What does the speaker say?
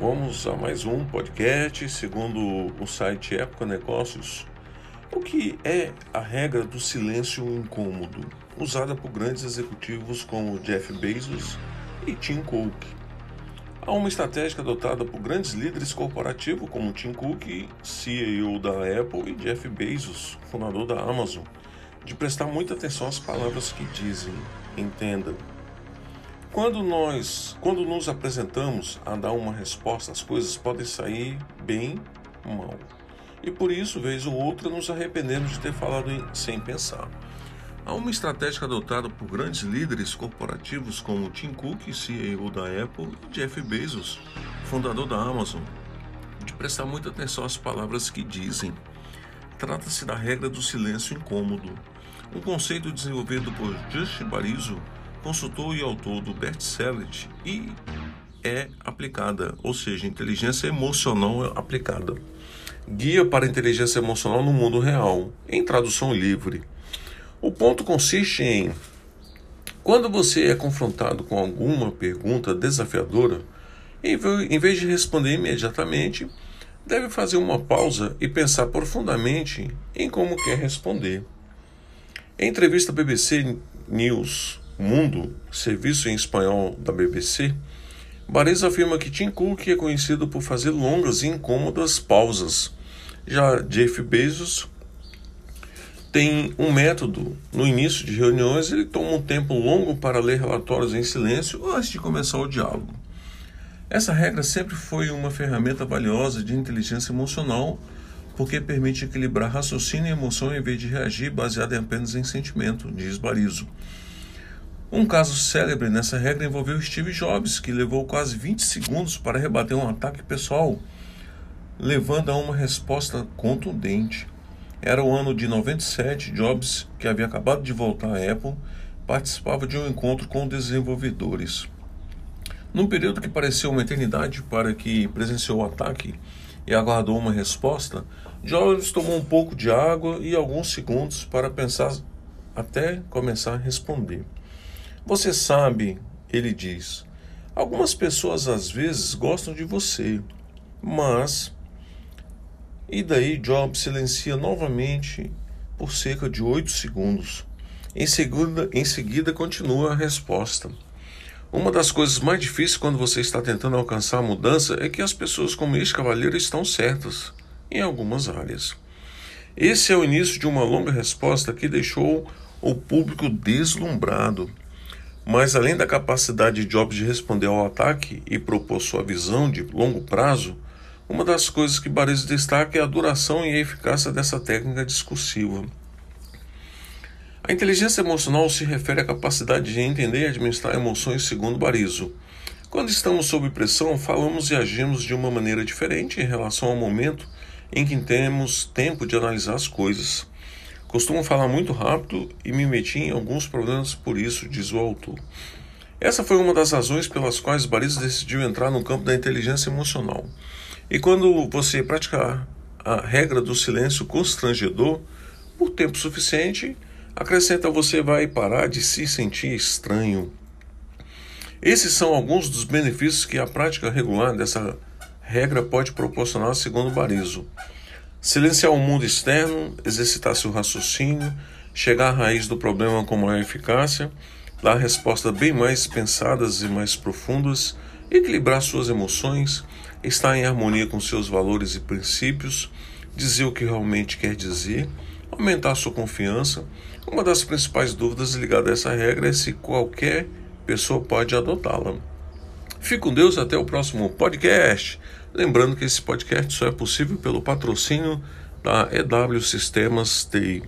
Vamos a mais um podcast. Segundo o site Época Negócios, o que é a regra do silêncio incômodo, usada por grandes executivos como Jeff Bezos e Tim Cook. Há uma estratégia adotada por grandes líderes corporativos como Tim Cook, CEO da Apple, e Jeff Bezos, fundador da Amazon, de prestar muita atenção às palavras que dizem. Entenda, quando nós, quando nos apresentamos a dar uma resposta, as coisas podem sair bem mal. E por isso, vez ou outra, nos arrependemos de ter falado em, sem pensar. Há uma estratégia adotada por grandes líderes corporativos como Tim Cook, CEO da Apple, e Jeff Bezos, fundador da Amazon, de prestar muita atenção às palavras que dizem. Trata-se da regra do silêncio incômodo, um conceito desenvolvido por Just Barizo consultor e autor do best-seller e é aplicada, ou seja, inteligência emocional aplicada. Guia para inteligência emocional no mundo real, em tradução livre. O ponto consiste em quando você é confrontado com alguma pergunta desafiadora, em vez de responder imediatamente, deve fazer uma pausa e pensar profundamente em como quer responder. Em entrevista BBC News Mundo, serviço em espanhol da BBC, Bares afirma que Tim Cook é conhecido por fazer longas e incômodas pausas. Já Jeff Bezos tem um método. No início de reuniões, ele toma um tempo longo para ler relatórios em silêncio antes de começar o diálogo. Essa regra sempre foi uma ferramenta valiosa de inteligência emocional, porque permite equilibrar raciocínio e emoção em vez de reagir baseado apenas em sentimento, diz Barizo. Um caso célebre nessa regra envolveu Steve Jobs, que levou quase 20 segundos para rebater um ataque pessoal, levando a uma resposta contundente. Era o ano de 97, Jobs, que havia acabado de voltar à Apple, participava de um encontro com desenvolvedores. Num período que pareceu uma eternidade para que presenciou o ataque e aguardou uma resposta, Jobs tomou um pouco de água e alguns segundos para pensar até começar a responder. Você sabe, ele diz, algumas pessoas às vezes gostam de você, mas. E daí Job silencia novamente por cerca de oito segundos. Em seguida, em seguida, continua a resposta. Uma das coisas mais difíceis quando você está tentando alcançar a mudança é que as pessoas como este cavalheiro estão certas em algumas áreas. Esse é o início de uma longa resposta que deixou o público deslumbrado. Mas além da capacidade de Jobs de responder ao ataque e propor sua visão de longo prazo, uma das coisas que Barezo destaca é a duração e a eficácia dessa técnica discursiva. A inteligência emocional se refere à capacidade de entender e administrar emoções segundo Barizo. Quando estamos sob pressão, falamos e agimos de uma maneira diferente em relação ao momento em que temos tempo de analisar as coisas. Costumo falar muito rápido e me meti em alguns problemas por isso, diz o autor. Essa foi uma das razões pelas quais Barizo decidiu entrar no campo da inteligência emocional. E quando você praticar a regra do silêncio constrangedor por tempo suficiente, acrescenta você vai parar de se sentir estranho. Esses são alguns dos benefícios que a prática regular dessa regra pode proporcionar, segundo Barizo. Silenciar o mundo externo, exercitar seu raciocínio, chegar à raiz do problema com maior eficácia, dar respostas bem mais pensadas e mais profundas, equilibrar suas emoções, estar em harmonia com seus valores e princípios, dizer o que realmente quer dizer, aumentar sua confiança. Uma das principais dúvidas ligadas a essa regra é se qualquer pessoa pode adotá-la. Fique com Deus até o próximo podcast. Lembrando que esse podcast só é possível pelo patrocínio da EW Sistemas TI.